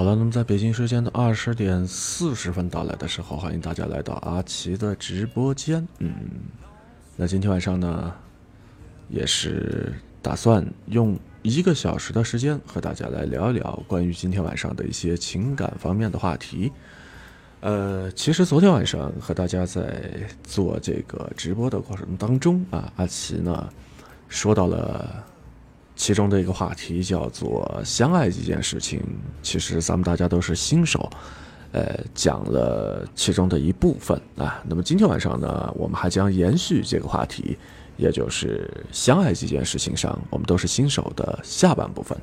好了，那么在北京时间的二十点四十分到来的时候，欢迎大家来到阿奇的直播间。嗯，那今天晚上呢，也是打算用一个小时的时间和大家来聊一聊关于今天晚上的一些情感方面的话题。呃，其实昨天晚上和大家在做这个直播的过程当中啊，阿奇呢说到了其中的一个话题，叫做相爱这件事情。其实咱们大家都是新手，呃，讲了其中的一部分啊。那么今天晚上呢，我们还将延续这个话题，也就是相爱这件事情上，我们都是新手的下半部分。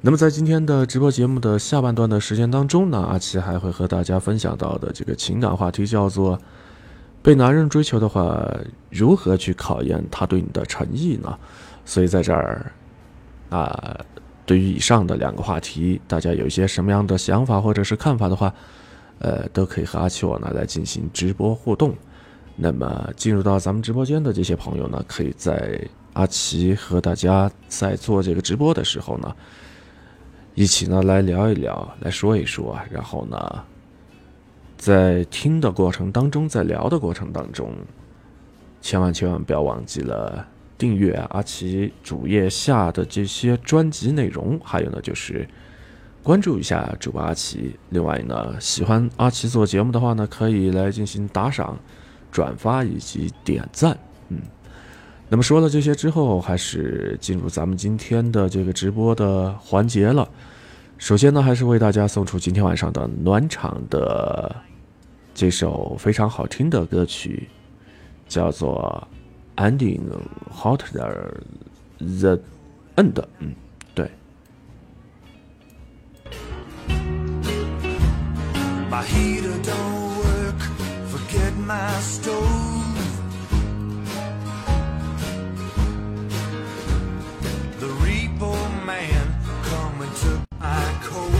那么在今天的直播节目的下半段的时间当中呢，阿奇还会和大家分享到的这个情感话题叫做被男人追求的话，如何去考验他对你的诚意呢？所以在这儿啊，对于以上的两个话题，大家有一些什么样的想法或者是看法的话，呃，都可以和阿奇我呢来进行直播互动。那么进入到咱们直播间的这些朋友呢，可以在阿奇和大家在做这个直播的时候呢。一起呢来聊一聊，来说一说，然后呢，在听的过程当中，在聊的过程当中，千万千万不要忘记了订阅阿奇主页下的这些专辑内容，还有呢就是关注一下主播阿奇。另外呢，喜欢阿奇做节目的话呢，可以来进行打赏、转发以及点赞。嗯，那么说了这些之后，还是进入咱们今天的这个直播的环节了。首先呢，还是为大家送出今天晚上的暖场的这首非常好听的歌曲，叫做《ending hotter the end。嗯，对。My heater don't work, forget my stove. The repo man come and took my coal.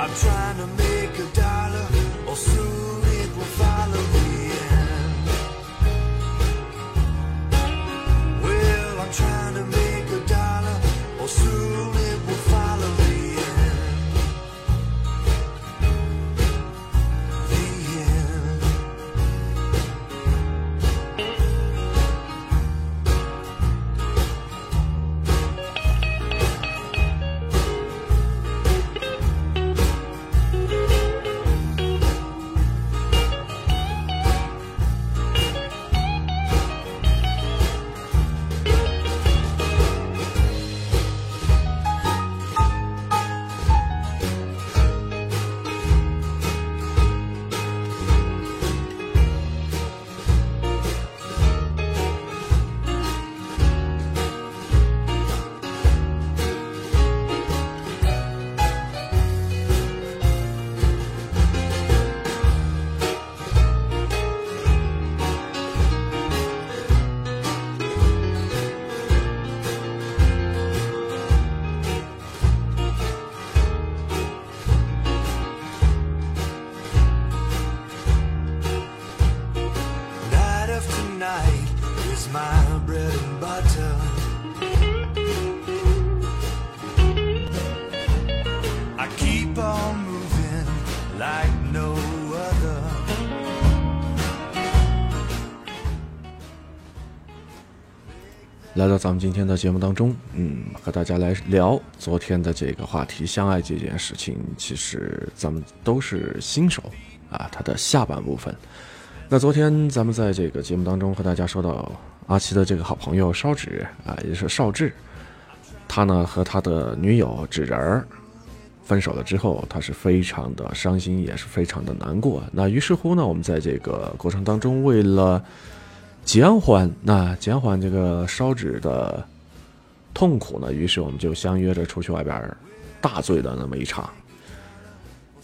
I'm trying to make 来到咱们今天的节目当中，嗯，和大家来聊昨天的这个话题——相爱这件事情。其实咱们都是新手啊，它的下半部分。那昨天咱们在这个节目当中和大家说到阿奇的这个好朋友烧纸啊，也是少志，他呢和他的女友纸人儿分手了之后，他是非常的伤心，也是非常的难过。那于是乎呢，我们在这个过程当中为了。减缓那减缓这个烧纸的痛苦呢，于是我们就相约着出去外边大醉的那么一场。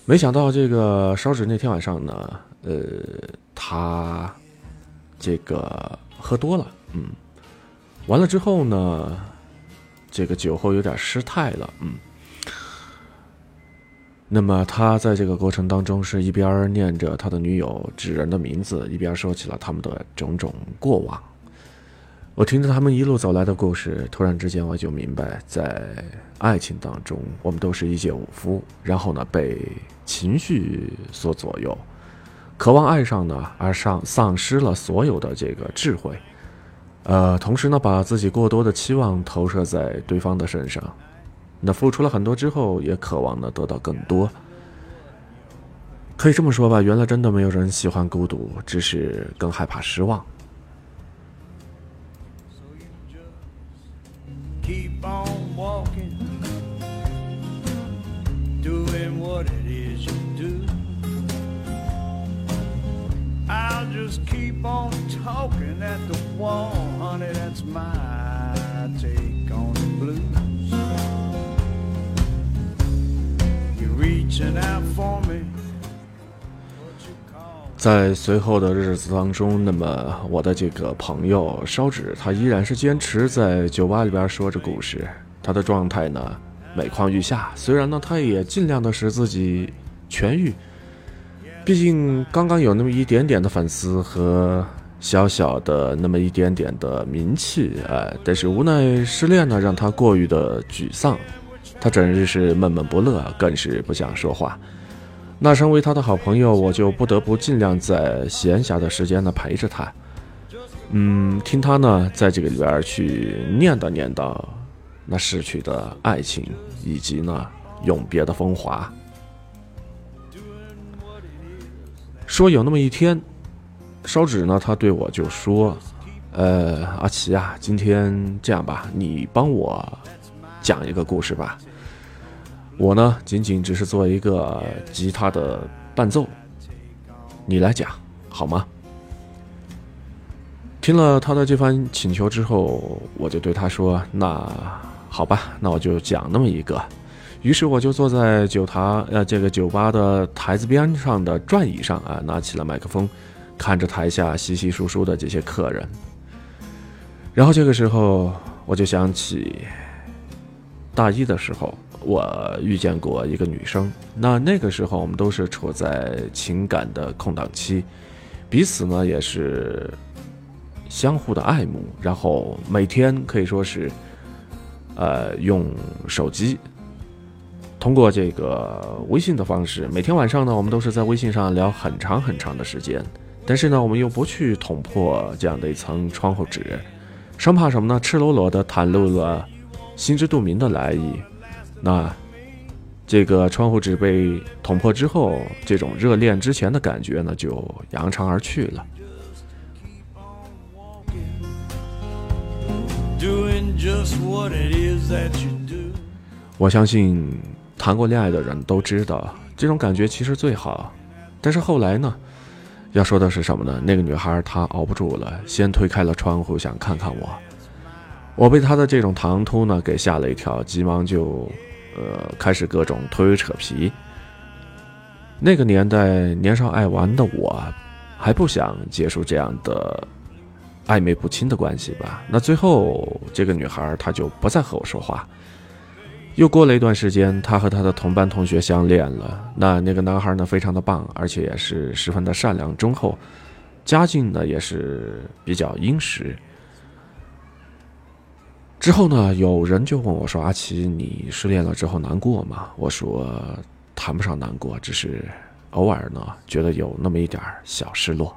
没想到这个烧纸那天晚上呢，呃，他这个喝多了，嗯，完了之后呢，这个酒后有点失态了，嗯。那么他在这个过程当中是一边念着他的女友纸人的名字，一边说起了他们的种种过往。我听着他们一路走来的故事，突然之间我就明白，在爱情当中，我们都是一介武夫，然后呢被情绪所左右，渴望爱上呢，而丧丧失了所有的这个智慧，呃，同时呢把自己过多的期望投射在对方的身上。那付出了很多之后，也渴望呢得到更多。可以这么说吧，原来真的没有人喜欢孤独，只是更害怕失望。在随后的日子当中，那么我的这个朋友烧纸，他依然是坚持在酒吧里边说着故事。他的状态呢，每况愈下。虽然呢，他也尽量的使自己痊愈。毕竟刚刚有那么一点点的粉丝和小小的那么一点点的名气，哎，但是无奈失恋呢，让他过于的沮丧。他整日是闷闷不乐，更是不想说话。那身为他的好朋友，我就不得不尽量在闲暇的时间呢陪着他。嗯，听他呢在这个里边去念叨念叨那逝去的爱情，以及呢永别的风华。说有那么一天，烧纸呢，他对我就说：“呃，阿奇啊，今天这样吧，你帮我讲一个故事吧。”我呢，仅仅只是做一个吉他的伴奏，你来讲好吗？听了他的这番请求之后，我就对他说：“那好吧，那我就讲那么一个。”于是我就坐在酒台呃这个酒吧的台子边上的转椅上啊，拿起了麦克风，看着台下稀稀疏疏的这些客人。然后这个时候，我就想起大一的时候。我遇见过一个女生，那那个时候我们都是处在情感的空档期，彼此呢也是相互的爱慕，然后每天可以说是，呃，用手机通过这个微信的方式，每天晚上呢我们都是在微信上聊很长很长的时间，但是呢我们又不去捅破这样的一层窗户纸，生怕什么呢？赤裸裸的袒露了心知肚明的来意。那，这个窗户纸被捅破之后，这种热恋之前的感觉呢，就扬长而去了。我相信谈过恋爱的人都知道，这种感觉其实最好。但是后来呢，要说的是什么呢？那个女孩她熬不住了，先推开了窗户，想看看我。我被她的这种唐突呢给吓了一跳，急忙就。呃，开始各种推扯皮。那个年代年少爱玩的我，还不想结束这样的暧昧不清的关系吧？那最后这个女孩她就不再和我说话。又过了一段时间，她和她的同班同学相恋了。那那个男孩呢，非常的棒，而且也是十分的善良忠厚，家境呢也是比较殷实。之后呢，有人就问我说：“阿奇，你失恋了之后难过吗？”我说：“谈不上难过，只是偶尔呢，觉得有那么一点小失落。”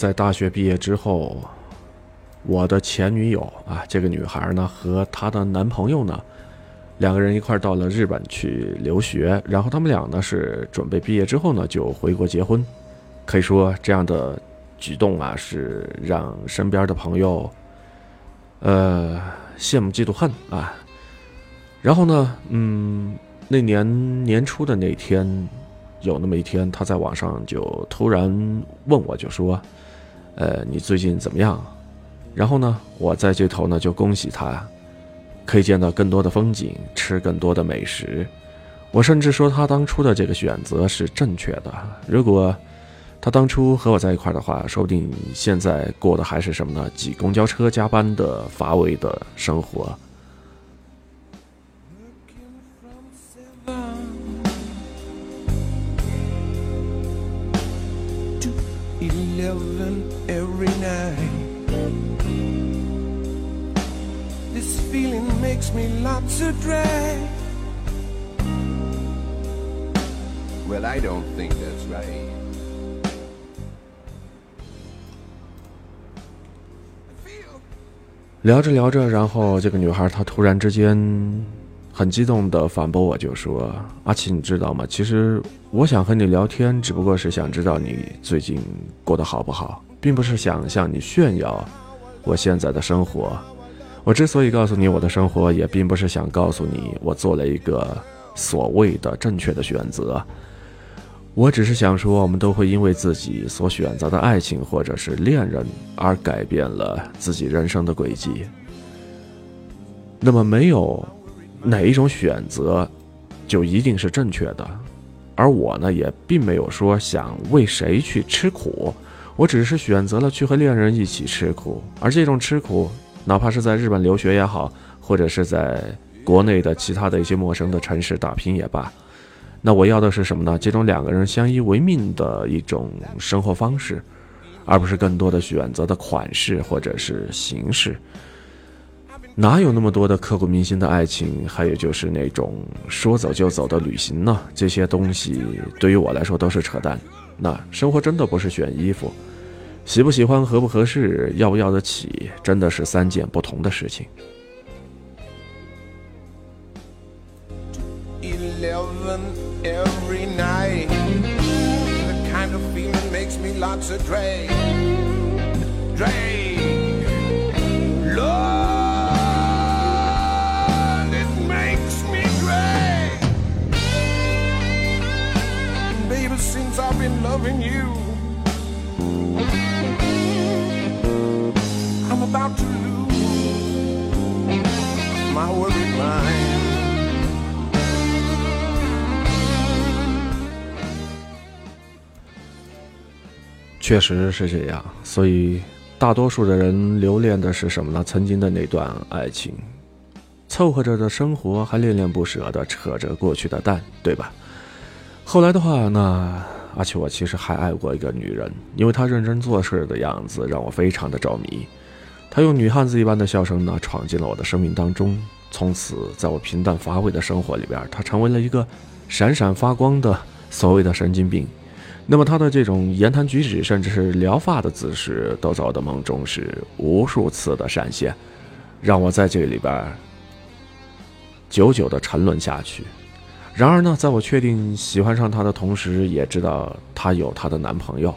在大学毕业之后，我的前女友啊，这个女孩呢和她的男朋友呢，两个人一块到了日本去留学，然后他们俩呢是准备毕业之后呢就回国结婚。可以说这样的举动啊，是让身边的朋友，呃，羡慕嫉妒恨啊。然后呢，嗯，那年年初的那天。有那么一天，他在网上就突然问我，就说：“呃，你最近怎么样？”然后呢，我在这头呢就恭喜他，可以见到更多的风景，吃更多的美食。我甚至说他当初的这个选择是正确的。如果他当初和我在一块的话，说不定现在过的还是什么呢？挤公交车、加班的乏味的生活。eleven every night. This feeling makes me lots of dread. Well, I don't think that's right. 聊着聊着，然后这个女孩她突然之间 很激动的反驳我，就说：“阿奇，你知道吗？其实我想和你聊天，只不过是想知道你最近过得好不好，并不是想向你炫耀我现在的生活。我之所以告诉你我的生活，也并不是想告诉你我做了一个所谓的正确的选择。我只是想说，我们都会因为自己所选择的爱情或者是恋人而改变了自己人生的轨迹。那么没有。”哪一种选择，就一定是正确的，而我呢，也并没有说想为谁去吃苦，我只是选择了去和恋人一起吃苦，而这种吃苦，哪怕是在日本留学也好，或者是在国内的其他的一些陌生的城市打拼也罢，那我要的是什么呢？这种两个人相依为命的一种生活方式，而不是更多的选择的款式或者是形式。哪有那么多的刻骨铭心的爱情？还有就是那种说走就走的旅行呢？这些东西对于我来说都是扯淡。那生活真的不是选衣服，喜不喜欢、合不合适、要不要得起，真的是三件不同的事情。Loving you. I'm about to lose my worried mind. 确实是这样，所以大多数的人留恋的是什么呢？曾经的那段爱情，凑合着的生活，还恋恋不舍的扯着过去的蛋，对吧？后来的话，那。而且我其实还爱过一个女人，因为她认真做事的样子让我非常的着迷。她用女汉子一般的笑声呢，闯进了我的生命当中。从此，在我平淡乏味的生活里边，她成为了一个闪闪发光的所谓的神经病。那么她的这种言谈举止，甚至是撩发的姿势，都在我的梦中是无数次的闪现，让我在这里边久久的沉沦下去。然而呢，在我确定喜欢上她的同时，也知道她有她的男朋友。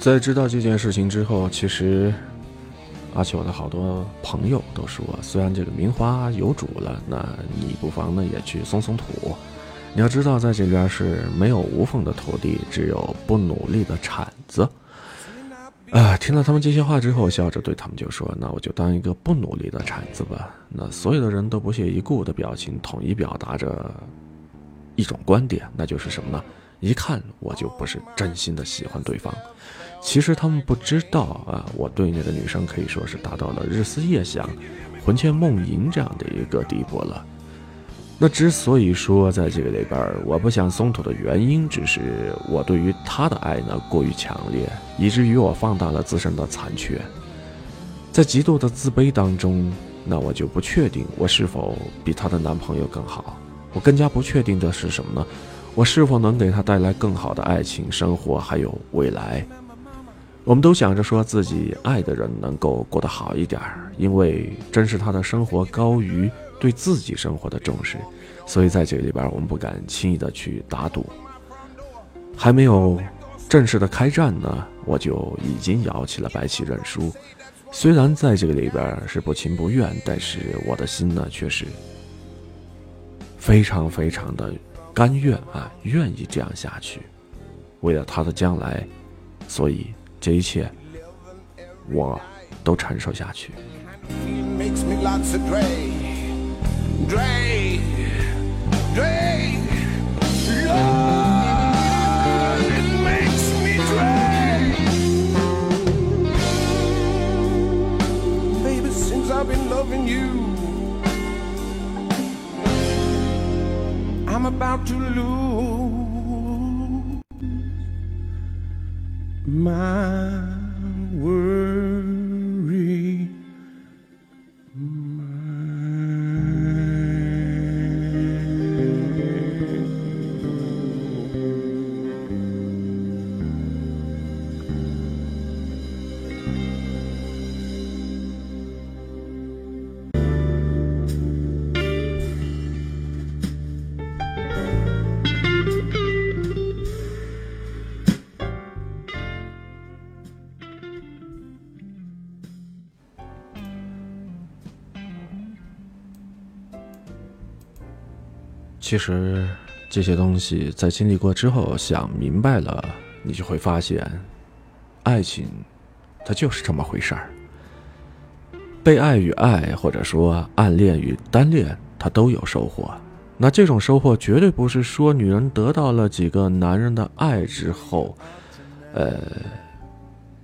在知道这件事情之后，其实。而且我的好多朋友都说，虽然这个名花有主了，那你不妨呢也去松松土。你要知道，在这边是没有无缝的土地，只有不努力的铲子。啊，听了他们这些话之后，笑着对他们就说：“那我就当一个不努力的铲子吧。”那所有的人都不屑一顾的表情，统一表达着一种观点，那就是什么呢？一看我就不是真心的喜欢对方。其实他们不知道啊，我对那个女生可以说是达到了日思夜想、魂牵梦萦这样的一个地步了。那之所以说在这个里边我不想松土的原因，只是我对于她的爱呢过于强烈，以至于我放大了自身的残缺，在极度的自卑当中，那我就不确定我是否比她的男朋友更好。我更加不确定的是什么呢？我是否能给她带来更好的爱情生活，还有未来？我们都想着说自己爱的人能够过得好一点，因为真是他的生活高于。对自己生活的重视，所以在这里边我们不敢轻易的去打赌。还没有正式的开战呢，我就已经摇起了白旗认输。虽然在这个里边是不情不愿，但是我的心呢却是非常非常的甘愿啊，愿意这样下去。为了他的将来，所以这一切我都承受下去。Drake, Drake, I'm about to lose my worry. 其实，这些东西在经历过之后，想明白了，你就会发现，爱情，它就是这么回事儿。被爱与爱，或者说暗恋与单恋，它都有收获。那这种收获绝对不是说女人得到了几个男人的爱之后，呃，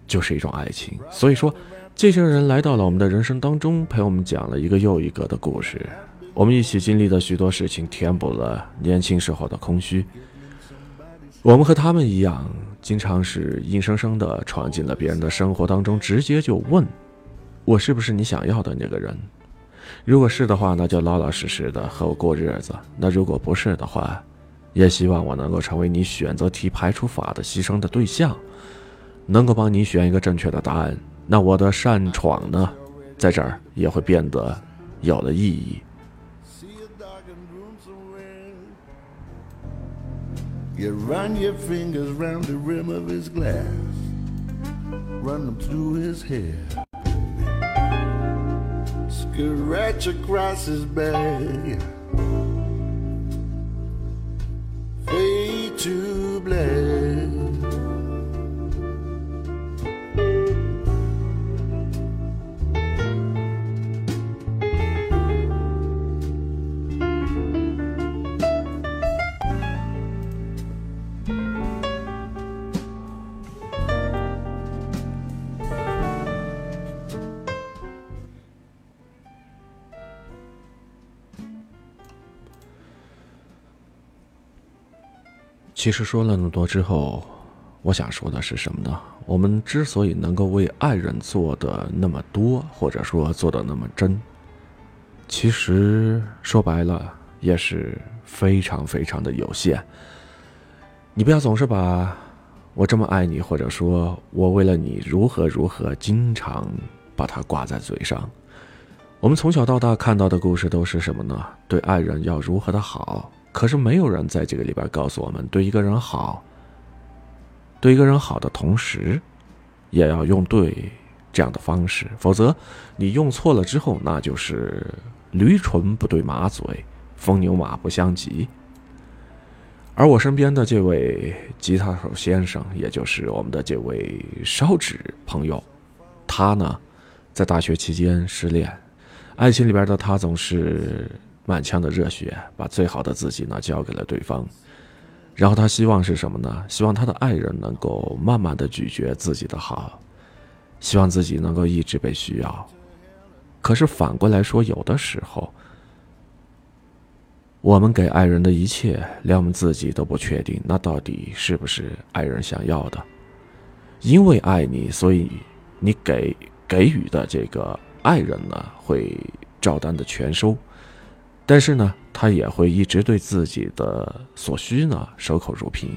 就是一种爱情。所以说，这些人来到了我们的人生当中，陪我们讲了一个又一个的故事。我们一起经历的许多事情，填补了年轻时候的空虚。我们和他们一样，经常是硬生生的闯进了别人的生活当中，直接就问：“我是不是你想要的那个人？”如果是的话，那就老老实实的和我过日子；那如果不是的话，也希望我能够成为你选择题排除法的牺牲的对象，能够帮你选一个正确的答案。那我的擅闯呢，在这儿也会变得有了意义。You run your fingers round the rim of his glass, run them through his hair, scratch across his back, fade to black. “其实说了那么多之后，我想说的是什么呢？我们之所以能够为爱人做的那么多，或者说做的那么真，其实说白了也是非常非常的有限。你不要总是把我这么爱你，或者说我为了你如何如何，经常把它挂在嘴上。我们从小到大看到的故事都是什么呢？对爱人要如何的好？可是没有人在这个里边告诉我们，对一个人好，对一个人好的同时，也要用对这样的方式，否则你用错了之后，那就是驴唇不对马嘴，风牛马不相及。而我身边的这位吉他手先生，也就是我们的这位烧纸朋友，他呢，在大学期间失恋，爱情里边的他总是满腔的热血，把最好的自己呢交给了对方，然后他希望是什么呢？希望他的爱人能够慢慢的咀嚼自己的好，希望自己能够一直被需要。可是反过来说，有的时候，我们给爱人的一切，连我们自己都不确定，那到底是不是爱人想要的？因为爱你，所以你给给予的这个爱人呢，会照单的全收。但是呢，他也会一直对自己的所需呢守口如瓶。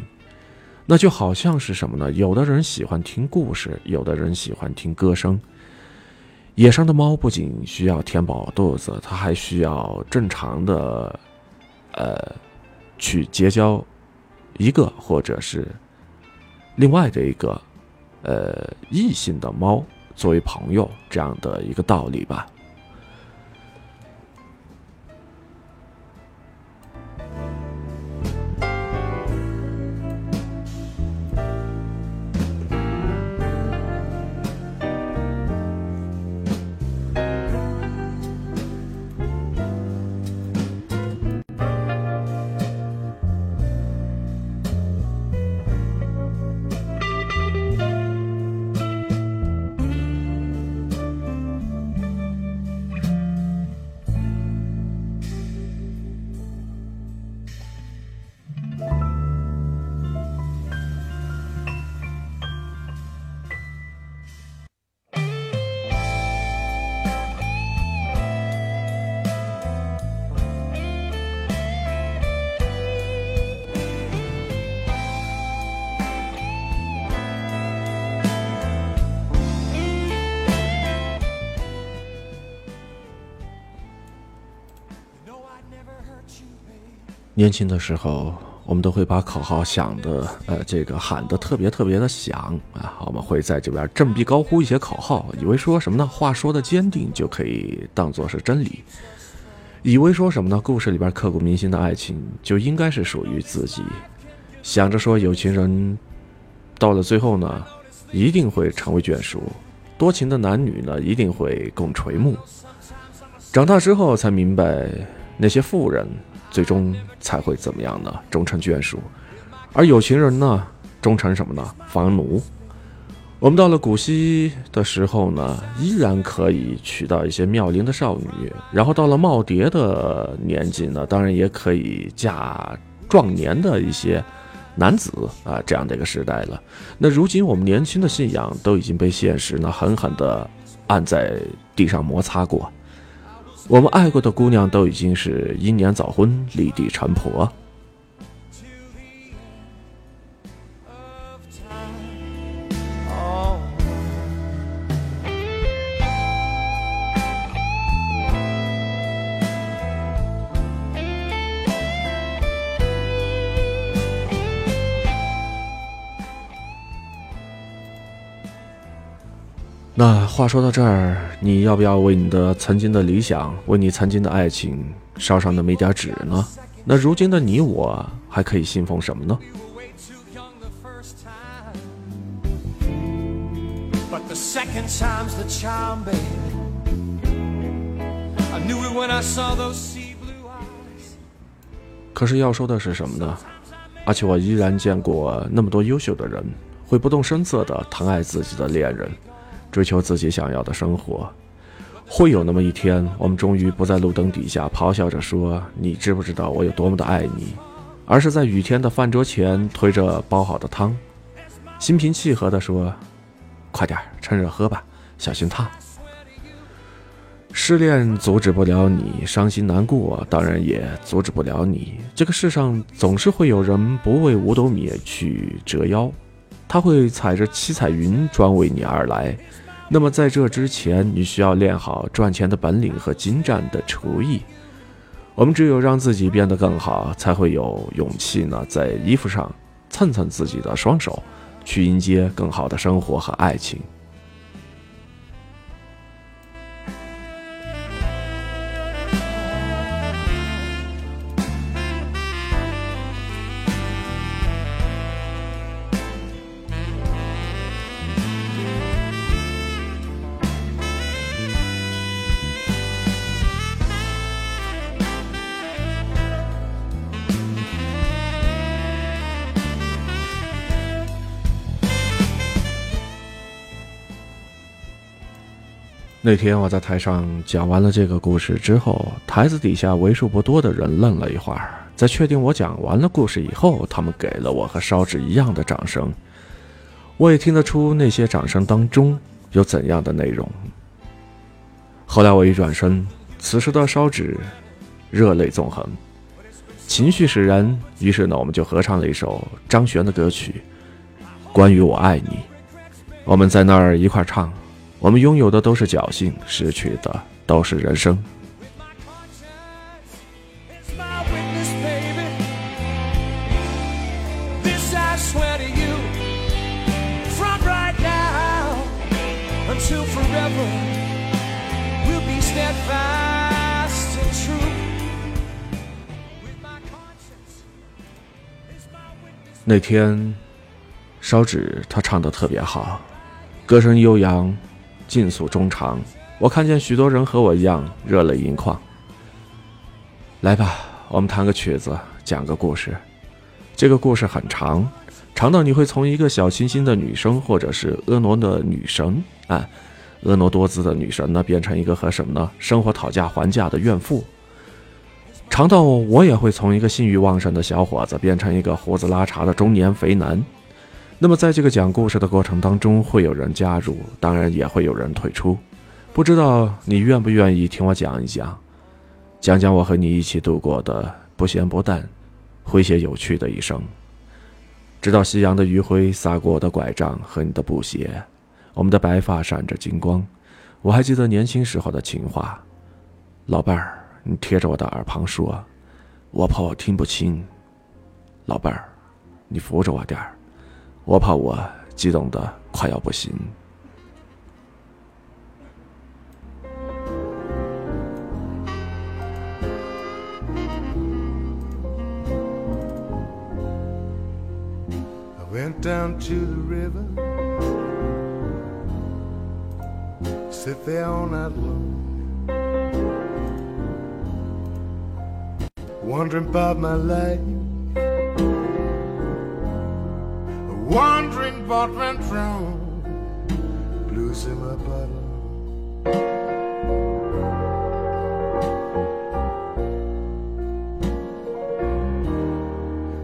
那就好像是什么呢？有的人喜欢听故事，有的人喜欢听歌声。野生的猫不仅需要填饱肚子，它还需要正常的，呃，去结交一个或者是另外的一个呃异性的猫作为朋友这样的一个道理吧。年轻的时候，我们都会把口号想的，呃，这个喊的特别特别的响啊。我们会在这边振臂高呼一些口号，以为说什么呢？话说的坚定就可以当做是真理，以为说什么呢？故事里边刻骨铭心的爱情就应该是属于自己，想着说有情人到了最后呢，一定会成为眷属，多情的男女呢，一定会共垂暮。长大之后才明白，那些富人。最终才会怎么样呢？终成眷属，而有情人呢，终成什么呢？房奴。我们到了古稀的时候呢，依然可以娶到一些妙龄的少女；然后到了耄耋的年纪呢，当然也可以嫁壮年的一些男子啊，这样的一个时代了。那如今我们年轻的信仰都已经被现实呢狠狠地按在地上摩擦过。我们爱过的姑娘都已经是英年早婚、立地成婆。话说到这儿，你要不要为你的曾经的理想，为你曾经的爱情烧上那么一点纸呢？那如今的你我还可以信奉什么呢？可是要说的是什么呢？而且我依然见过那么多优秀的人，会不动声色的疼爱自己的恋人。追求自己想要的生活，会有那么一天，我们终于不在路灯底下咆哮着说“你知不知道我有多么的爱你”，而是在雨天的饭桌前推着煲好的汤，心平气和地说：“快点趁热喝吧，小心烫。”失恋阻止不了你伤心难过，当然也阻止不了你。这个世上总是会有人不为五斗米去折腰，他会踩着七彩云专为你而来。那么在这之前，你需要练好赚钱的本领和精湛的厨艺。我们只有让自己变得更好，才会有勇气呢，在衣服上蹭蹭自己的双手，去迎接更好的生活和爱情。那天我在台上讲完了这个故事之后，台子底下为数不多的人愣了一会儿，在确定我讲完了故事以后，他们给了我和烧纸一样的掌声。我也听得出那些掌声当中有怎样的内容。后来我一转身，此时的烧纸热泪纵横，情绪使然。于是呢，我们就合唱了一首张悬的歌曲《关于我爱你》。我们在那儿一块唱，我们拥有的都是侥幸，失去的都是人生。那天，烧纸他唱的特别好。歌声悠扬，尽诉衷肠。我看见许多人和我一样热泪盈眶。来吧，我们弹个曲子，讲个故事。这个故事很长，长到你会从一个小清新的女生，或者是婀娜的女神啊，婀娜多姿的女神呢，变成一个和什么呢？生活讨价还价的怨妇。长到我也会从一个性欲旺盛的小伙子，变成一个胡子拉碴的中年肥男。那么，在这个讲故事的过程当中，会有人加入，当然也会有人退出。不知道你愿不愿意听我讲一讲，讲讲我和你一起度过的不咸不淡、诙谐有趣的一生。直到夕阳的余晖洒过我的拐杖和你的布鞋，我们的白发闪着金光。我还记得年轻时候的情话，老伴儿，你贴着我的耳旁说，我怕我听不清。老伴儿，你扶着我点儿。我怕我激动的快要不行。Went down to the river, sit there all night long, wondering about my life. Wondering what went wrong. Blues in my bottle.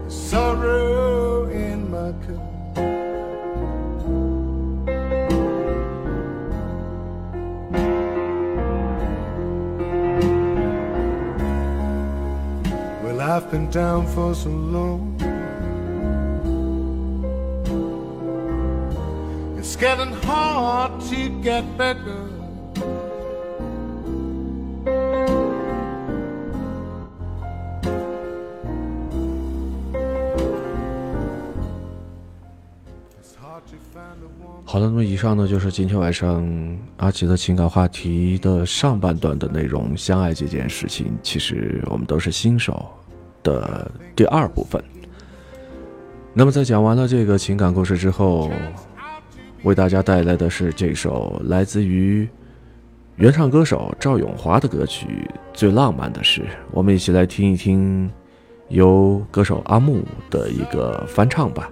Sorrow in my cup. Well, I've been down for so long. Getting hard to get better. 好了，那么以上呢就是今天晚上阿奇的情感话题的上半段的内容。相爱这件事情，其实我们都是新手的第二部分。那么在讲完了这个情感故事之后。为大家带来的是这首来自于原唱歌手赵咏华的歌曲《最浪漫的事》，我们一起来听一听由歌手阿木的一个翻唱吧。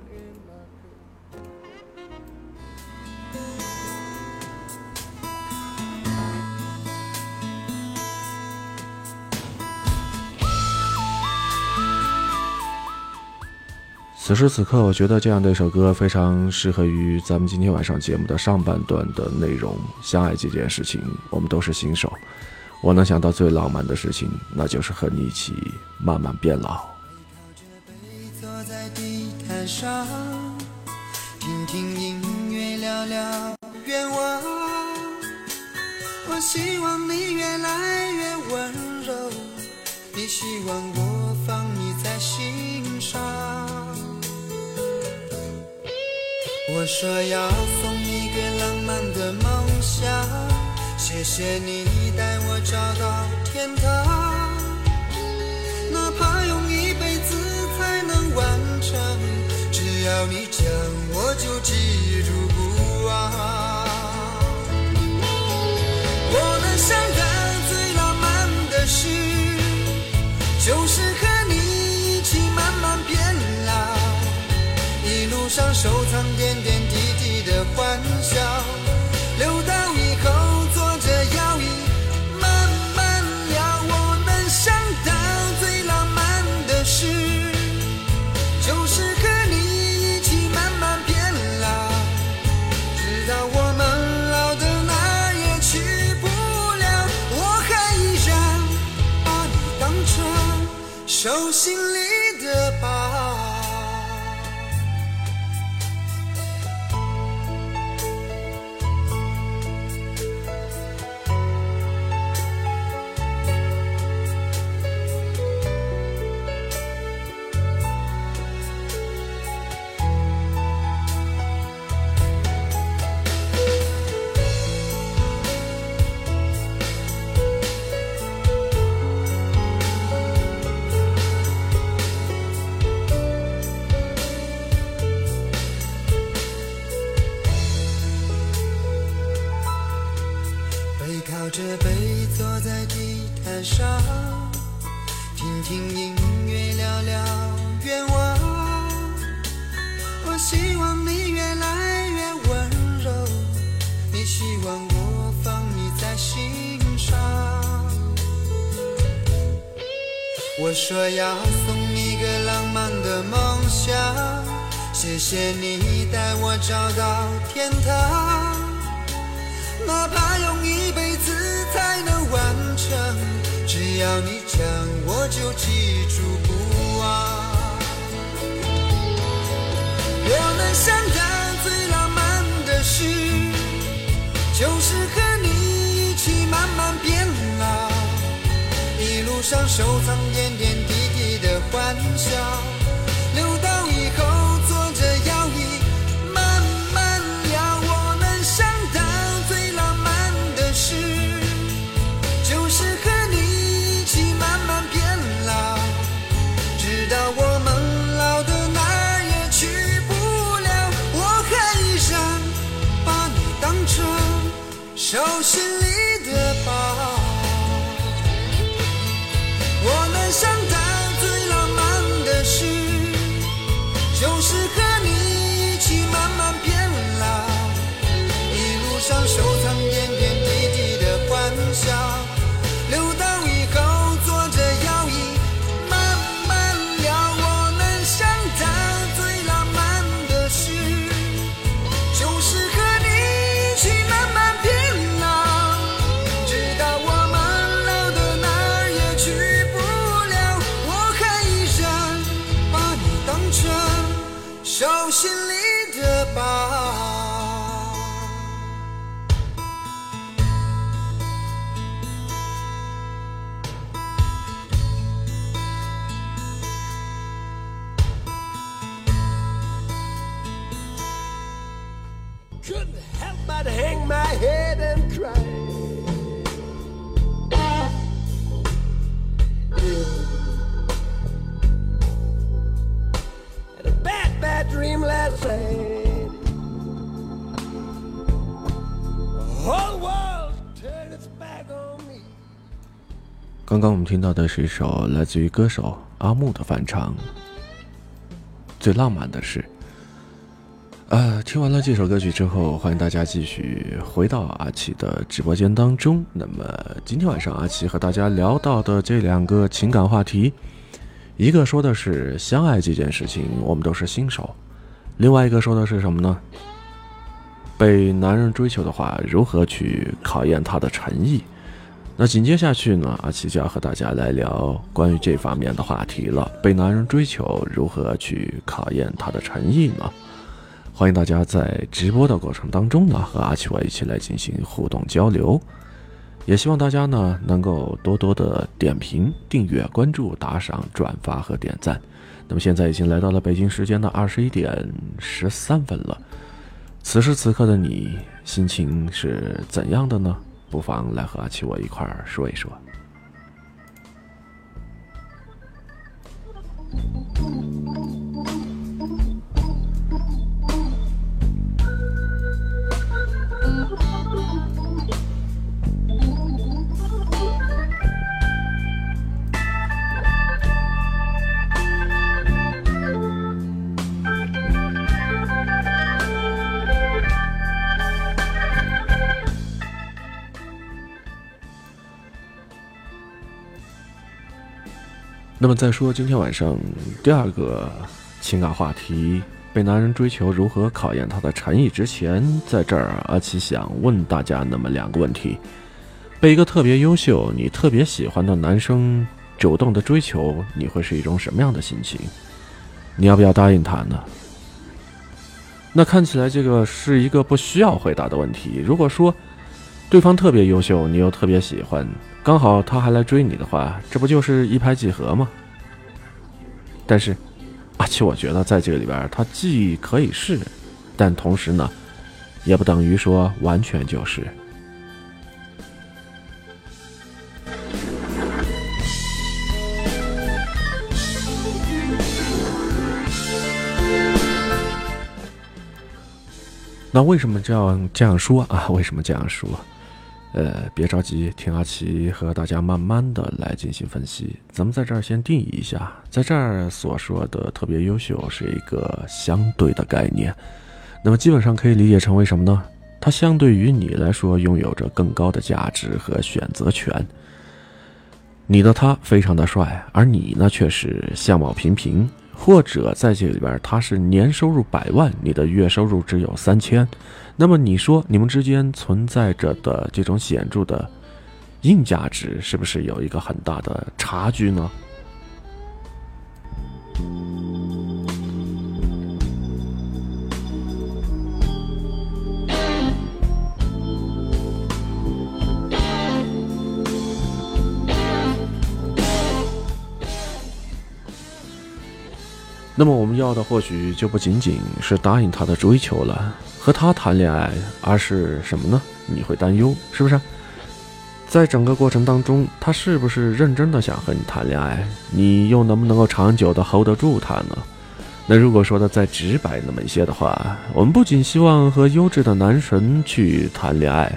此时此刻，我觉得这样的一首歌非常适合于咱们今天晚上节目的上半段的内容。相爱这件事情，我们都是新手。我能想到最浪漫的事情，那就是和你一起慢慢变老。坐在地毯上，听听音乐，聊聊愿望。我希望你越来越温柔，你希望我放你在心上。我说要送你个浪漫的梦想，谢谢你带我找到天堂。哪怕用一辈子才能完成，只要你讲，我就记住不忘。我能想收藏点点滴滴的欢笑，留到以后坐着摇椅慢慢摇，我能想到最浪漫的事，就是和你一起慢慢变老，直到我们老的哪也去不了，我还依然把你当成手心里的宝。要送你个浪漫的梦想，谢谢你带我找到天堂。哪怕用一辈子才能完成，只要你讲，我就记住不忘。我能想到最浪漫的事，就是和你一起慢慢变老，一路上收藏点点欢笑，刚刚我们听到的是一首来自于歌手阿木的翻唱，《最浪漫的事》。呃，听完了这首歌曲之后，欢迎大家继续回到阿奇的直播间当中。那么今天晚上阿奇和大家聊到的这两个情感话题，一个说的是相爱这件事情，我们都是新手；另外一个说的是什么呢？被男人追求的话，如何去考验他的诚意？那紧接下去呢，阿奇就要和大家来聊关于这方面的话题了。被男人追求，如何去考验他的诚意呢？欢迎大家在直播的过程当中呢，和阿奇我一起来进行互动交流。也希望大家呢能够多多的点评、订阅、关注、打赏、转发和点赞。那么现在已经来到了北京时间的二十一点十三分了，此时此刻的你心情是怎样的呢？不妨来和阿奇我一块儿说一说。那么，再说今天晚上第二个情感话题——被男人追求如何考验他的诚意之前，在这儿阿奇想问大家那么两个问题：被一个特别优秀、你特别喜欢的男生主动的追求，你会是一种什么样的心情？你要不要答应他呢？那看起来这个是一个不需要回答的问题。如果说对方特别优秀，你又特别喜欢，刚好他还来追你的话，这不就是一拍即合吗？但是，阿七，我觉得在这个里边，他既可以是，但同时呢，也不等于说完全就是。那为什么这样这样说啊？为什么这样说？呃，别着急，听阿奇和大家慢慢的来进行分析。咱们在这儿先定义一下，在这儿所说的特别优秀是一个相对的概念，那么基本上可以理解成为什么呢？它相对于你来说拥有着更高的价值和选择权。你的他非常的帅，而你呢却是相貌平平。或者在这里边，他是年收入百万，你的月收入只有三千，那么你说你们之间存在着的这种显著的硬价值，是不是有一个很大的差距呢？那么我们要的或许就不仅仅是答应他的追求了，和他谈恋爱，而是什么呢？你会担忧，是不是？在整个过程当中，他是不是认真的想和你谈恋爱？你又能不能够长久的 hold 得住他呢？那如果说的再直白那么一些的话，我们不仅希望和优质的男神去谈恋爱，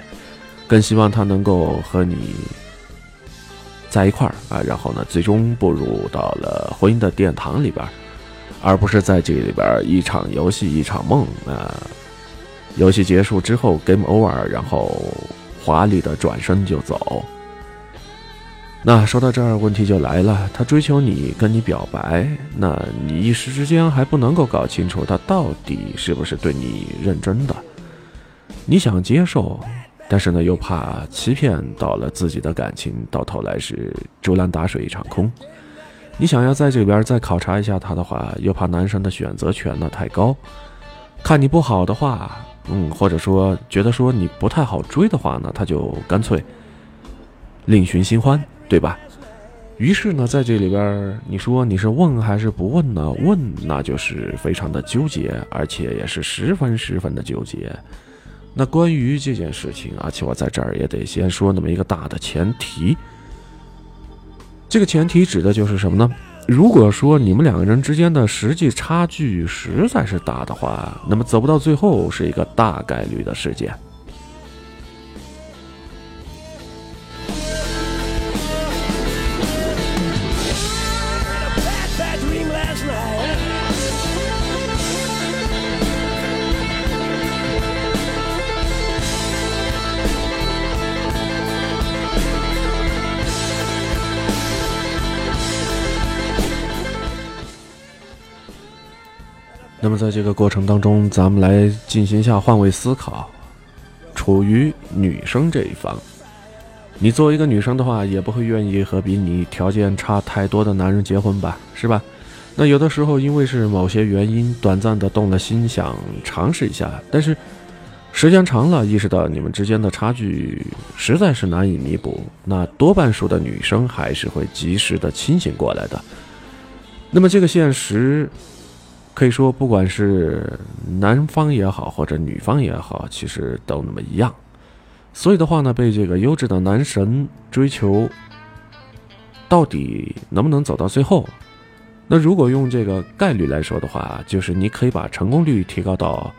更希望他能够和你在一块儿啊，然后呢，最终步入到了婚姻的殿堂里边。而不是在这里边一场游戏一场梦啊，游戏结束之后 game over，然后华丽的转身就走。那说到这儿，问题就来了，他追求你，跟你表白，那你一时之间还不能够搞清楚他到底是不是对你认真的。你想接受，但是呢又怕欺骗到了自己的感情，到头来是竹篮打水一场空。你想要在这边再考察一下他的话，又怕男生的选择权呢太高，看你不好的话，嗯，或者说觉得说你不太好追的话呢，他就干脆另寻新欢，对吧？于是呢，在这里边，你说你是问还是不问呢？问那就是非常的纠结，而且也是十分十分的纠结。那关于这件事情，而且我在这儿也得先说那么一个大的前提。这个前提指的就是什么呢？如果说你们两个人之间的实际差距实在是大的话，那么走不到最后是一个大概率的事件。那么在这个过程当中，咱们来进行一下换位思考。处于女生这一方，你作为一个女生的话，也不会愿意和比你条件差太多的男人结婚吧，是吧？那有的时候因为是某些原因，短暂的动了心，想尝试一下，但是时间长了，意识到你们之间的差距实在是难以弥补，那多半数的女生还是会及时的清醒过来的。那么这个现实。可以说，不管是男方也好，或者女方也好，其实都那么一样。所以的话呢，被这个优质的男神追求，到底能不能走到最后？那如果用这个概率来说的话，就是你可以把成功率提高到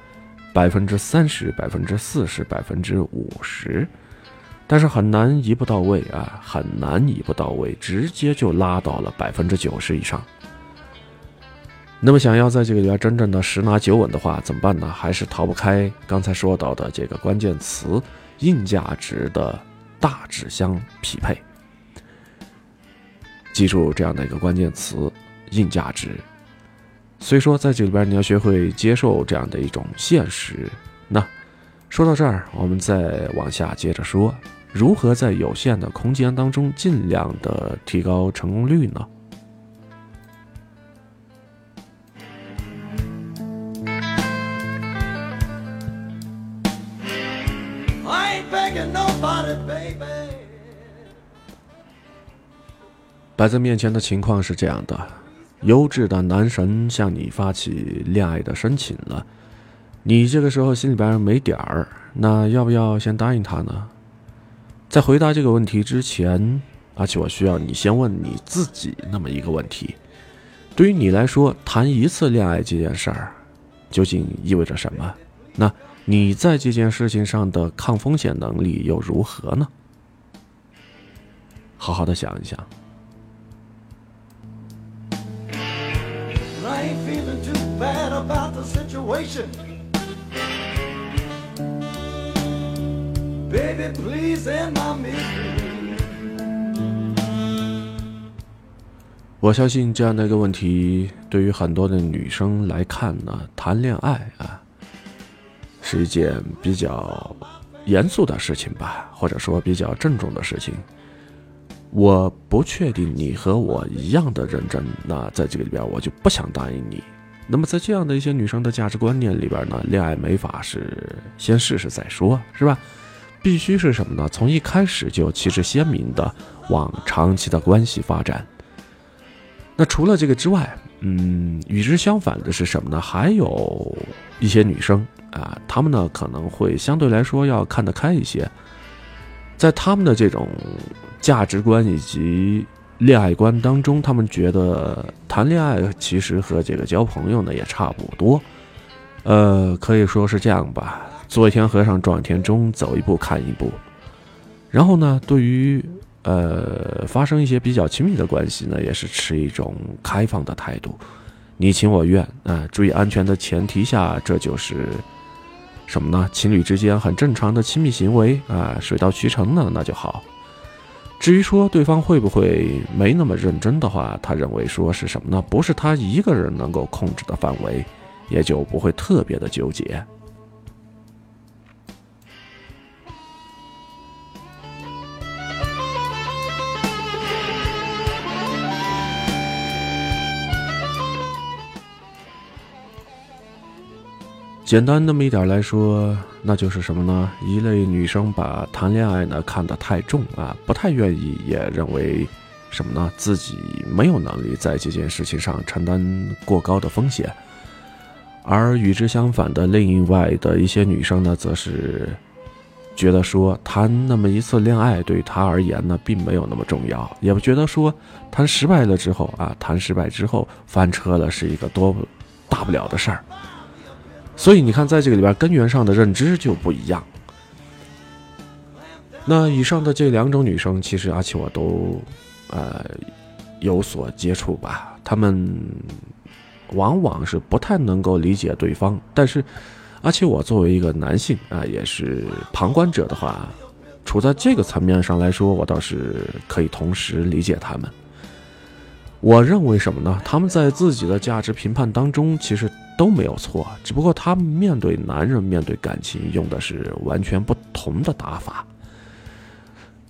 百分之三十、百分之四十、百分之五十，但是很难一步到位啊，很难一步到位，直接就拉到了百分之九十以上。那么，想要在这个里边真正的十拿九稳的话，怎么办呢？还是逃不开刚才说到的这个关键词——硬价值的大致相匹配。记住这样的一个关键词——硬价值。所以说，在这里边你要学会接受这样的一种现实。那说到这儿，我们再往下接着说。如何在有限的空间当中尽量的提高成功率呢？摆在面前的情况是这样的：优质的男神向你发起恋爱的申请了，你这个时候心里边没点儿，那要不要先答应他呢？在回答这个问题之前，而且我需要你先问你自己那么一个问题：对于你来说，谈一次恋爱这件事儿，究竟意味着什么？那你在这件事情上的抗风险能力又如何呢？好好的想一想。我相信这样的一个问题，对于很多的女生来看呢，谈恋爱啊，是一件比较严肃的事情吧，或者说比较郑重的事情。我不确定你和我一样的认真，那在这个里边，我就不想答应你。那么在这样的一些女生的价值观念里边呢，恋爱没法是先试试再说，是吧？必须是什么呢？从一开始就旗帜鲜明的往长期的关系发展。那除了这个之外，嗯，与之相反的是什么呢？还有一些女生啊，她们呢可能会相对来说要看得开一些，在她们的这种。价值观以及恋爱观当中，他们觉得谈恋爱其实和这个交朋友呢也差不多，呃，可以说是这样吧，做一天和尚撞一天钟，走一步看一步。然后呢，对于呃发生一些比较亲密的关系呢，也是持一种开放的态度，你情我愿啊，注意安全的前提下，这就是什么呢？情侣之间很正常的亲密行为啊，水到渠成呢，那就好。至于说对方会不会没那么认真的话，他认为说是什么呢？不是他一个人能够控制的范围，也就不会特别的纠结。简单那么一点来说，那就是什么呢？一类女生把谈恋爱呢看得太重啊，不太愿意，也认为什么呢？自己没有能力在这件事情上承担过高的风险。而与之相反的另外的一些女生呢，则是觉得说谈那么一次恋爱对她而言呢，并没有那么重要，也不觉得说谈失败了之后啊，谈失败之后翻车了是一个多大不了的事儿。所以你看，在这个里边，根源上的认知就不一样。那以上的这两种女生，其实阿奇我都，呃，有所接触吧。她们往往是不太能够理解对方，但是，而且我作为一个男性啊，也是旁观者的话，处在这个层面上来说，我倒是可以同时理解他们。我认为什么呢？他们在自己的价值评判当中，其实。都没有错，只不过他们面对男人、面对感情用的是完全不同的打法。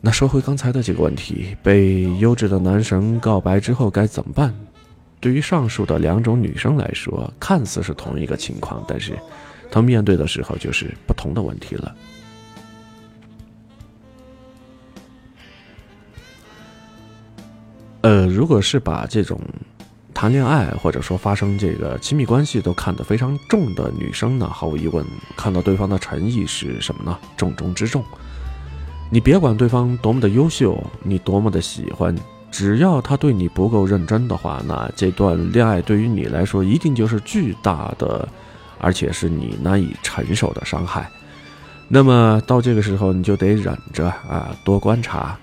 那说回刚才的几个问题，被优质的男神告白之后该怎么办？对于上述的两种女生来说，看似是同一个情况，但是她面对的时候就是不同的问题了。呃，如果是把这种。谈恋爱或者说发生这个亲密关系都看得非常重的女生呢，毫无疑问，看到对方的诚意是什么呢？重中之重。你别管对方多么的优秀，你多么的喜欢，只要他对你不够认真的话，那这段恋爱对于你来说一定就是巨大的，而且是你难以承受的伤害。那么到这个时候，你就得忍着啊，多观察，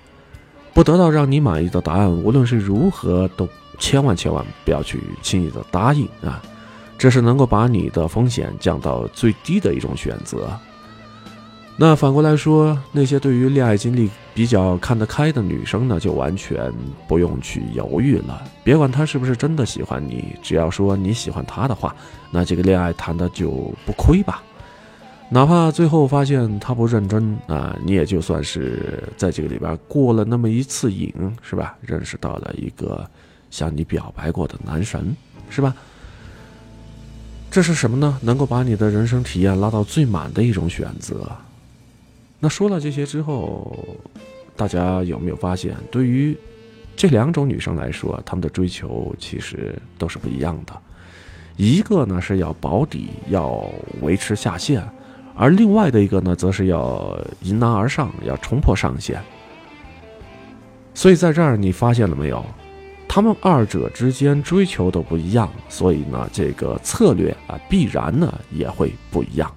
不得到让你满意的答案，无论是如何都。千万千万不要去轻易的答应啊！这是能够把你的风险降到最低的一种选择。那反过来说，那些对于恋爱经历比较看得开的女生呢，就完全不用去犹豫了。别管他是不是真的喜欢你，只要说你喜欢他的话，那这个恋爱谈的就不亏吧。哪怕最后发现他不认真啊，你也就算是在这个里边过了那么一次瘾，是吧？认识到了一个向你表白过的男神，是吧？这是什么呢？能够把你的人生体验拉到最满的一种选择。那说了这些之后，大家有没有发现，对于这两种女生来说，她们的追求其实都是不一样的。一个呢是要保底，要维持下限。而另外的一个呢，则是要迎难而上，要冲破上限。所以在这儿，你发现了没有？他们二者之间追求都不一样，所以呢，这个策略啊，必然呢也会不一样。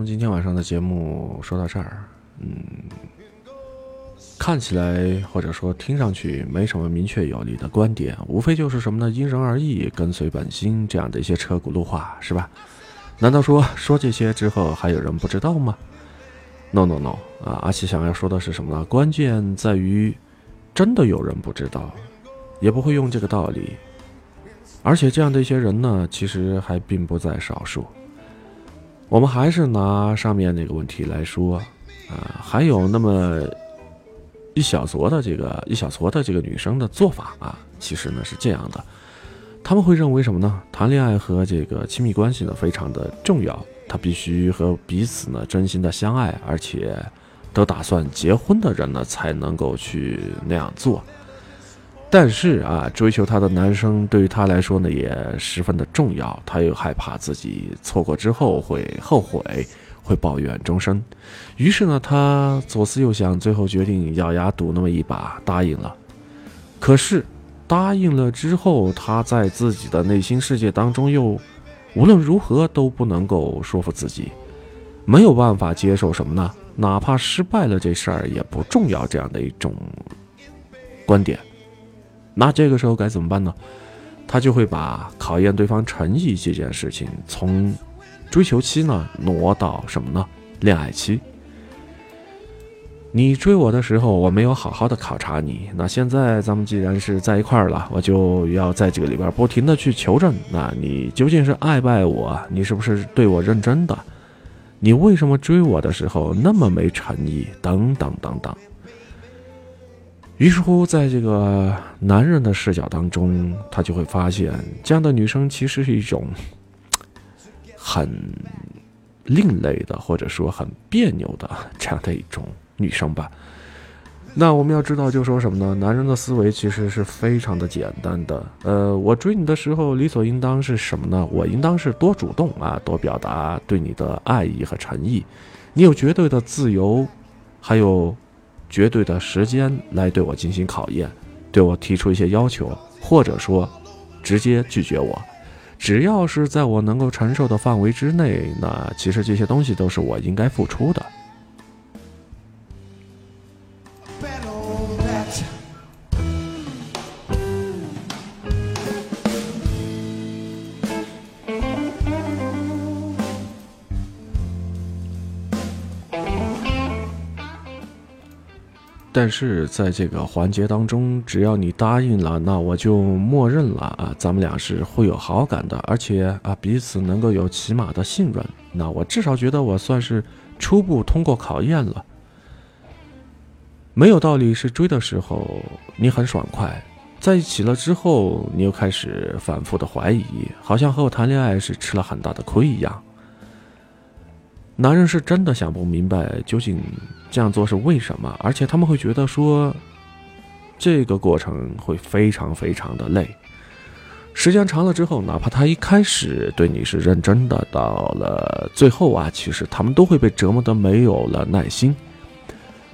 们今天晚上的节目说到这儿，嗯，看起来或者说听上去没什么明确有力的观点，无非就是什么呢？因人而异，跟随本心这样的一些车轱辘话，是吧？难道说说这些之后还有人不知道吗？No No No！啊，阿奇想要说的是什么呢？关键在于，真的有人不知道，也不会用这个道理，而且这样的一些人呢，其实还并不在少数。我们还是拿上面那个问题来说，啊，还有那么一小撮的这个一小撮的这个女生的做法啊，其实呢是这样的，他们会认为什么呢？谈恋爱和这个亲密关系呢非常的重要，他必须和彼此呢真心的相爱，而且都打算结婚的人呢才能够去那样做。但是啊，追求她的男生对于她来说呢，也十分的重要。她又害怕自己错过之后会后悔，会抱怨终生。于是呢，她左思右想，最后决定咬牙赌那么一把，答应了。可是，答应了之后，她在自己的内心世界当中又无论如何都不能够说服自己，没有办法接受什么呢？哪怕失败了，这事儿也不重要，这样的一种观点。那这个时候该怎么办呢？他就会把考验对方诚意这件事情从追求期呢挪到什么呢？恋爱期。你追我的时候，我没有好好的考察你。那现在咱们既然是在一块儿了，我就要在这个里边不停的去求证，那你究竟是爱不爱我？你是不是对我认真的？你为什么追我的时候那么没诚意？等等等等。于是乎，在这个男人的视角当中，他就会发现，这样的女生其实是一种很另类的，或者说很别扭的这样的一种女生吧。那我们要知道，就说什么呢？男人的思维其实是非常的简单的。呃，我追你的时候，理所应当是什么呢？我应当是多主动啊，多表达对你的爱意和诚意。你有绝对的自由，还有。绝对的时间来对我进行考验，对我提出一些要求，或者说直接拒绝我，只要是在我能够承受的范围之内，那其实这些东西都是我应该付出的。但是在这个环节当中，只要你答应了，那我就默认了啊，咱们俩是会有好感的，而且啊彼此能够有起码的信任，那我至少觉得我算是初步通过考验了。没有道理是追的时候你很爽快，在一起了之后你又开始反复的怀疑，好像和我谈恋爱是吃了很大的亏一样。男人是真的想不明白究竟这样做是为什么，而且他们会觉得说，这个过程会非常非常的累。时间长了之后，哪怕他一开始对你是认真的，到了最后啊，其实他们都会被折磨的没有了耐心。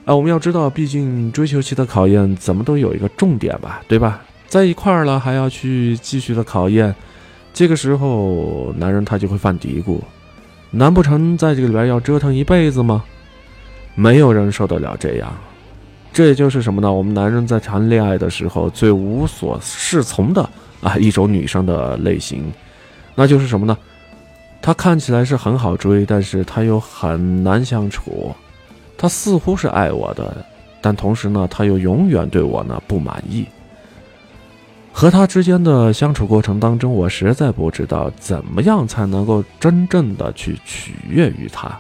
啊，我们要知道，毕竟追求期的考验怎么都有一个重点吧，对吧？在一块儿了还要去继续的考验，这个时候男人他就会犯嘀咕：难不成在这个里边要折腾一辈子吗？没有人受得了这样。这也就是什么呢？我们男人在谈恋爱的时候最无所适从的啊一种女生的类型，那就是什么呢？她看起来是很好追，但是她又很难相处。她似乎是爱我的，但同时呢，她又永远对我呢不满意。和他之间的相处过程当中，我实在不知道怎么样才能够真正的去取悦于他。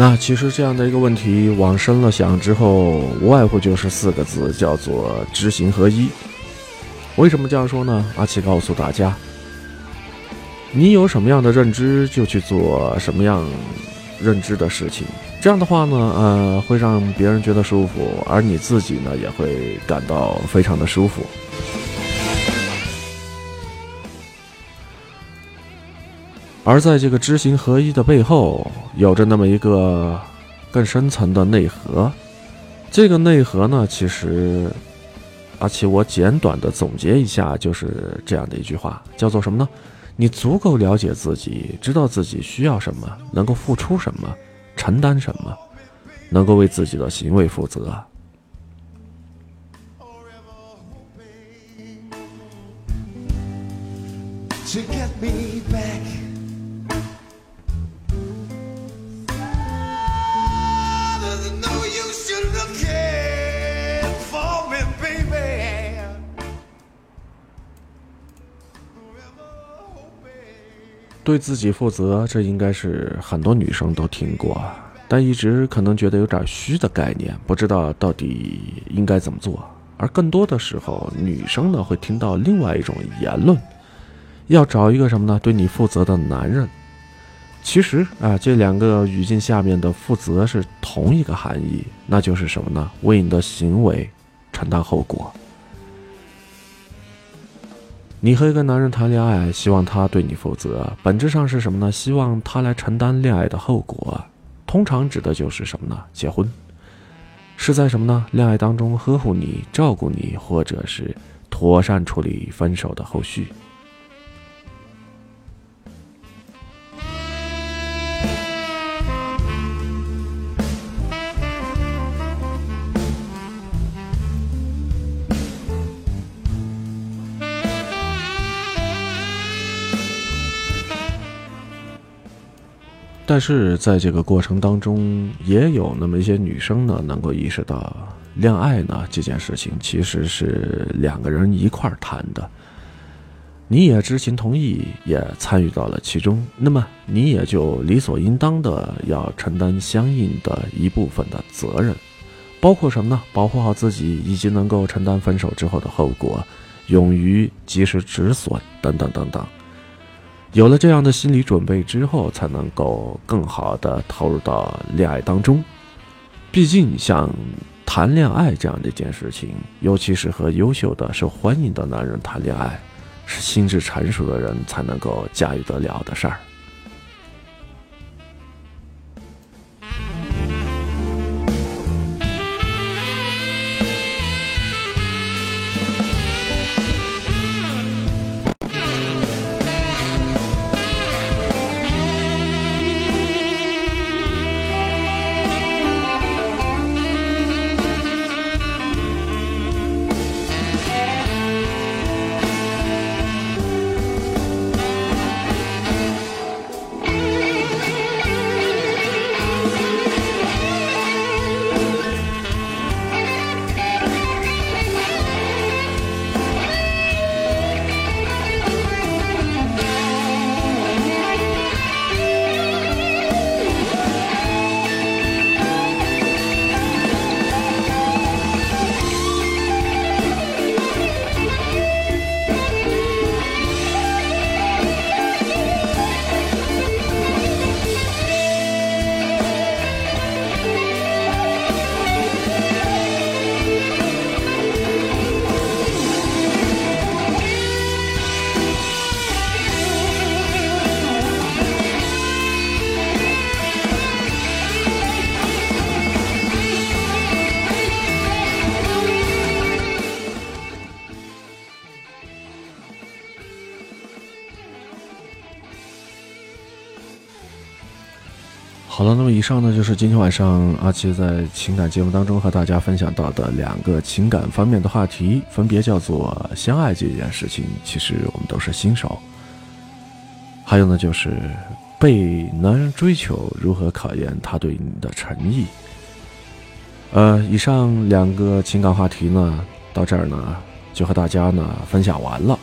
那其实这样的一个问题，往深了想之后，无外乎就是四个字，叫做知行合一。为什么这样说呢？阿奇告诉大家，你有什么样的认知，就去做什么样认知的事情。这样的话呢，呃，会让别人觉得舒服，而你自己呢，也会感到非常的舒服。而在这个知行合一的背后，有着那么一个更深层的内核。这个内核呢，其实，而且我简短的总结一下，就是这样的一句话，叫做什么呢？你足够了解自己，知道自己需要什么，能够付出什么，承担什么，能够为自己的行为负责。对自己负责，这应该是很多女生都听过，但一直可能觉得有点虚的概念，不知道到底应该怎么做。而更多的时候，女生呢会听到另外一种言论，要找一个什么呢？对你负责的男人。其实啊，这两个语境下面的负责是同一个含义，那就是什么呢？为你的行为承担后果。你和一个男人谈恋爱，希望他对你负责，本质上是什么呢？希望他来承担恋爱的后果，通常指的就是什么呢？结婚，是在什么呢？恋爱当中呵护你、照顾你，或者是妥善处理分手的后续。但是在这个过程当中，也有那么一些女生呢，能够意识到，恋爱呢这件事情其实是两个人一块儿谈的。你也知情同意，也参与到了其中，那么你也就理所应当的要承担相应的一部分的责任，包括什么呢？保护好自己，以及能够承担分手之后的后果，勇于及时止损，等等等等。有了这样的心理准备之后，才能够更好的投入到恋爱当中。毕竟，像谈恋爱这样的一件事情，尤其是和优秀的、受欢迎的男人谈恋爱，是心智成熟的人才能够驾驭得了的事儿。好了，那么以上呢就是今天晚上阿七在情感节目当中和大家分享到的两个情感方面的话题，分别叫做相爱这件事情，其实我们都是新手；还有呢就是被男人追求如何考验他对你的诚意。呃，以上两个情感话题呢，到这儿呢就和大家呢分享完了。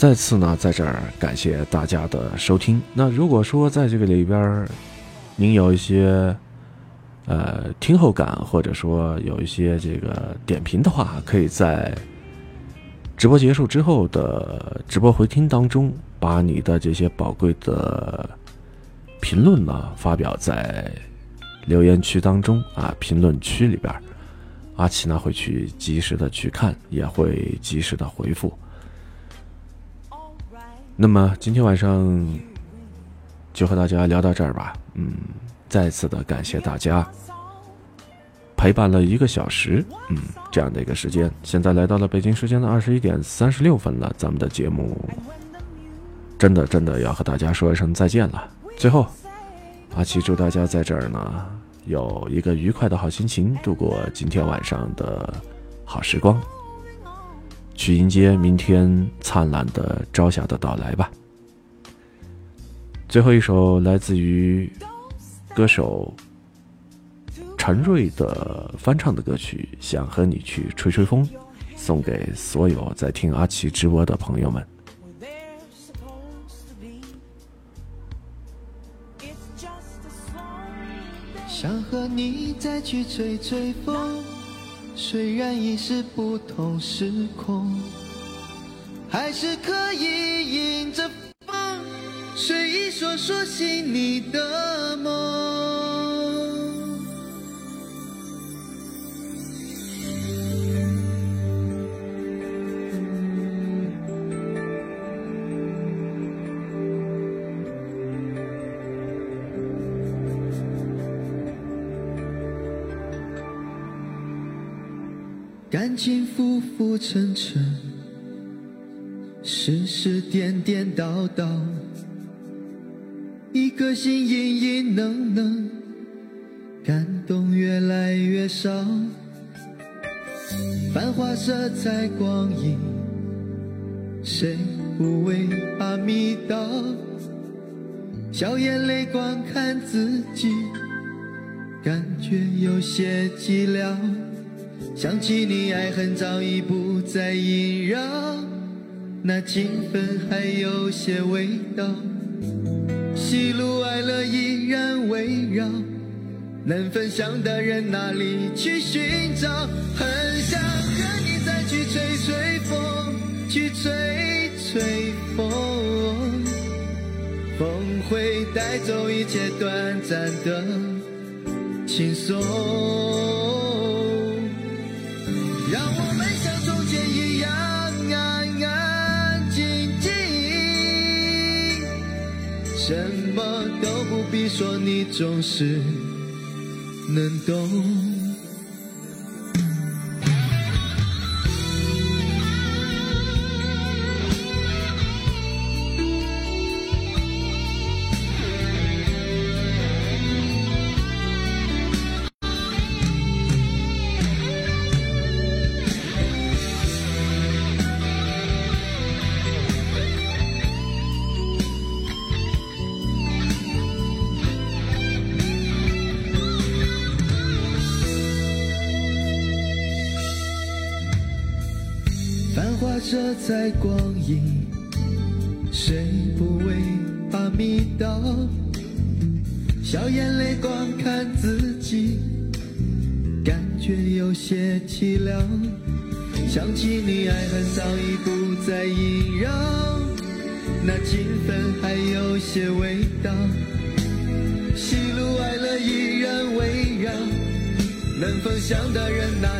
再次呢，在这儿感谢大家的收听。那如果说在这个里边，您有一些呃听后感，或者说有一些这个点评的话，可以在直播结束之后的直播回听当中，把你的这些宝贵的评论呢发表在留言区当中啊，评论区里边，阿奇呢会去及时的去看，也会及时的回复。那么今天晚上就和大家聊到这儿吧。嗯，再次的感谢大家陪伴了一个小时，嗯，这样的一个时间。现在来到了北京时间的二十一点三十六分了，咱们的节目真的真的要和大家说一声再见了。最后，阿奇祝大家在这儿呢有一个愉快的好心情，度过今天晚上的好时光。去迎接明天灿烂的朝霞的到来吧。最后一首来自于歌手陈瑞的翻唱的歌曲《想和你去吹吹风》，送给所有在听阿奇直播的朋友们。想和你再去吹吹风。虽然已是不同时空，还是可以迎着风，随意说说心里的梦。浮沉沉，世事颠颠倒倒，一颗心隐隐冷冷，感动越来越少。繁华色彩光影，谁不为怕迷倒？笑眼泪观看自己，感觉有些寂寥。想起你，爱恨早已不再萦绕，那情分还有些味道。喜怒哀乐依然围绕，能分享的人哪里去寻找？很想和你再去吹吹风，去吹吹风，风会带走一切短暂的轻松。什么都不必说，你总是能懂。早已不再萦绕，那情分还有些味道。喜怒哀乐依然围绕，能分享的人哪